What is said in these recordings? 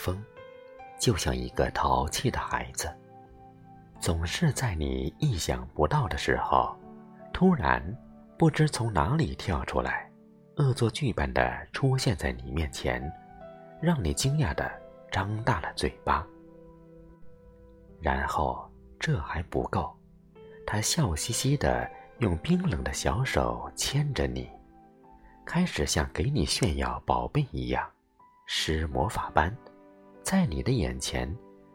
风，就像一个淘气的孩子，总是在你意想不到的时候，突然不知从哪里跳出来，恶作剧般的出现在你面前，让你惊讶的张大了嘴巴。然后这还不够，他笑嘻嘻的用冰冷的小手牵着你，开始像给你炫耀宝贝一样。施魔法般，在你的眼前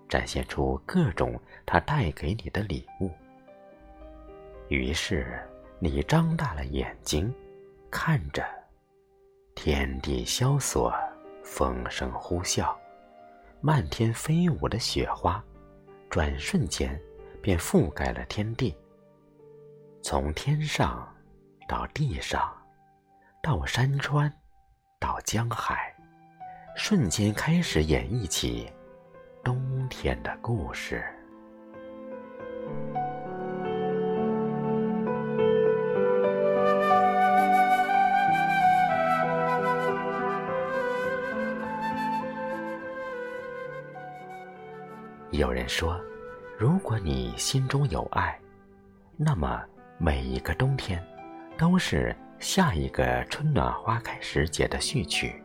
展现出各种他带给你的礼物。于是你张大了眼睛，看着天地萧索，风声呼啸，漫天飞舞的雪花，转瞬间便覆盖了天地。从天上到地上，到山川，到江海。瞬间开始演绎起冬天的故事。有人说，如果你心中有爱，那么每一个冬天都是下一个春暖花开时节的序曲。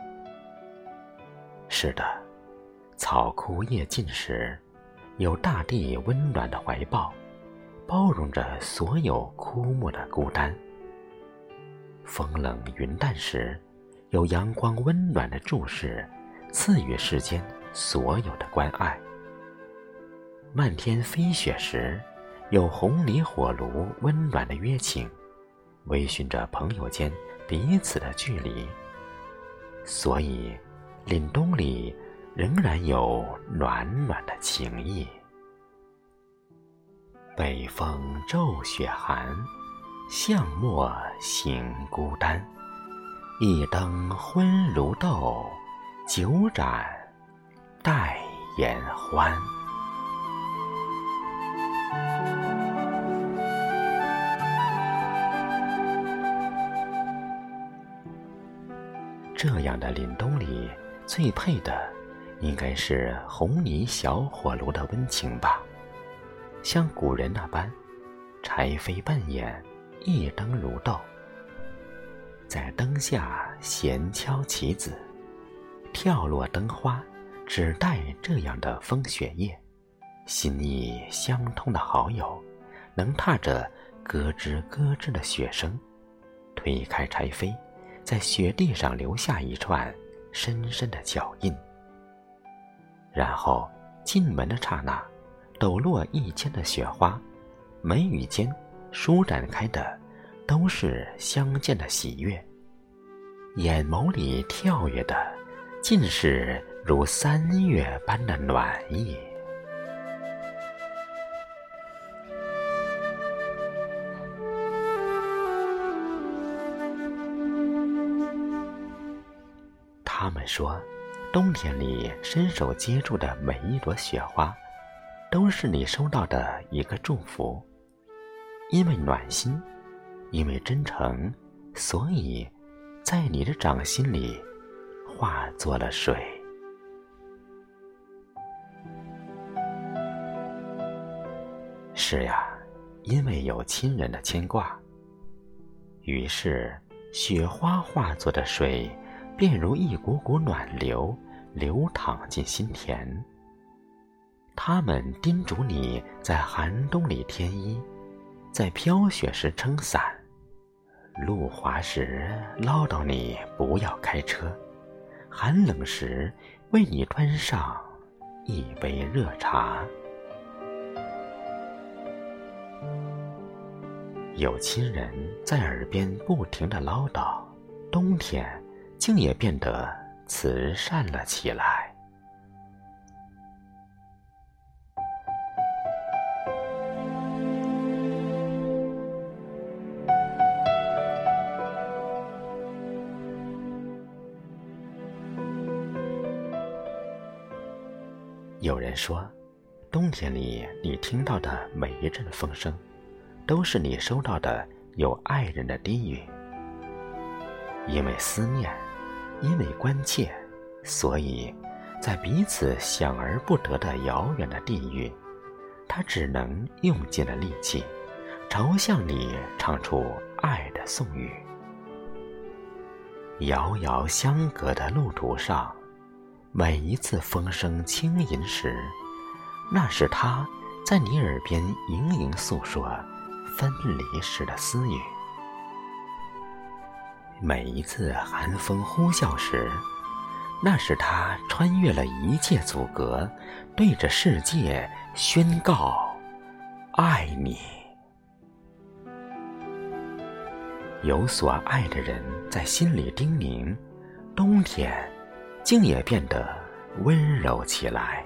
是的，草枯叶尽时，有大地温暖的怀抱，包容着所有枯木的孤单；风冷云淡时，有阳光温暖的注视，赐予世间所有的关爱；漫天飞雪时，有红泥火炉温暖的约请，微醺着朋友间彼此的距离。所以。凛冬里仍然有暖暖的情意。北风骤雪寒，巷陌行孤单。一灯昏如豆，酒盏待言欢。这样的凛冬里。最配的，应该是红泥小火炉的温情吧。像古人那般，柴扉半掩，一灯如豆，在灯下闲敲棋子，跳落灯花，只待这样的风雪夜，心意相通的好友，能踏着咯吱咯吱的雪声，推开柴扉，在雪地上留下一串。深深的脚印，然后进门的刹那，抖落一肩的雪花，眉宇间舒展开的都是相见的喜悦，眼眸里跳跃的尽是如三月般的暖意。说，冬天里伸手接住的每一朵雪花，都是你收到的一个祝福。因为暖心，因为真诚，所以，在你的掌心里，化作了水。是呀，因为有亲人的牵挂，于是雪花化作的水。便如一股股暖流，流淌进心田。他们叮嘱你在寒冬里添衣，在飘雪时撑伞，路滑时唠叨你不要开车，寒冷时为你端上一杯热茶。有亲人在耳边不停的唠叨，冬天。竟也变得慈善了起来。有人说，冬天里你听到的每一阵风声，都是你收到的有爱人的低语，因为思念。因为关切，所以在彼此想而不得的遥远的地域，他只能用尽了力气，朝向你唱出爱的颂语。遥遥相隔的路途上，每一次风声轻吟时，那是他在你耳边盈盈诉说分离时的私语；每一次寒风呼啸时，那是他穿越了一切阻隔，对着世界宣告：“爱你。”有所爱的人在心里叮咛，冬天竟也变得温柔起来。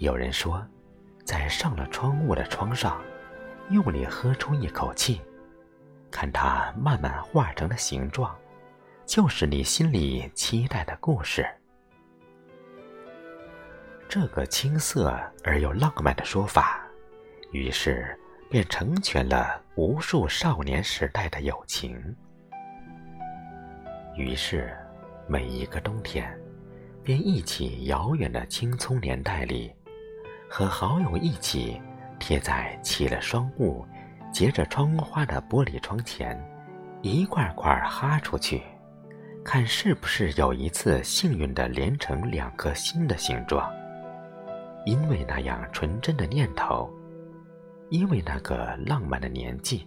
有人说，在上了窗户的窗上，用力喝出一口气，看它慢慢化成的形状，就是你心里期待的故事。这个青涩而又浪漫的说法，于是便成全了无数少年时代的友情。于是，每一个冬天，便忆起遥远的青葱年代里。和好友一起，贴在起了霜雾、结着窗花的玻璃窗前，一块块哈出去，看是不是有一次幸运的连成两颗心的形状。因为那样纯真的念头，因为那个浪漫的年纪，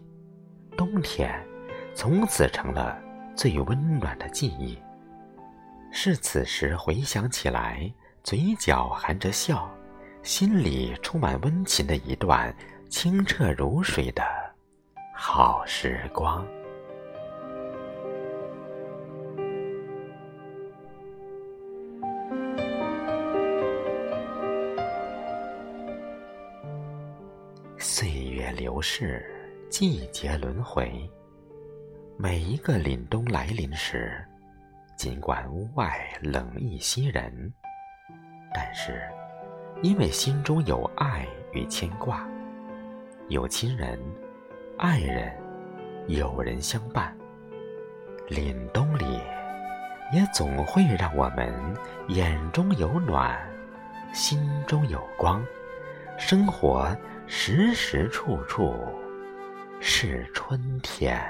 冬天从此成了最温暖的记忆。是此时回想起来，嘴角含着笑。心里充满温情的一段清澈如水的好时光。岁月流逝，季节轮回，每一个凛冬来临时，尽管屋外冷意袭人，但是。因为心中有爱与牵挂，有亲人、爱人、友人相伴，凛冬里也总会让我们眼中有暖，心中有光，生活时时处处是春天。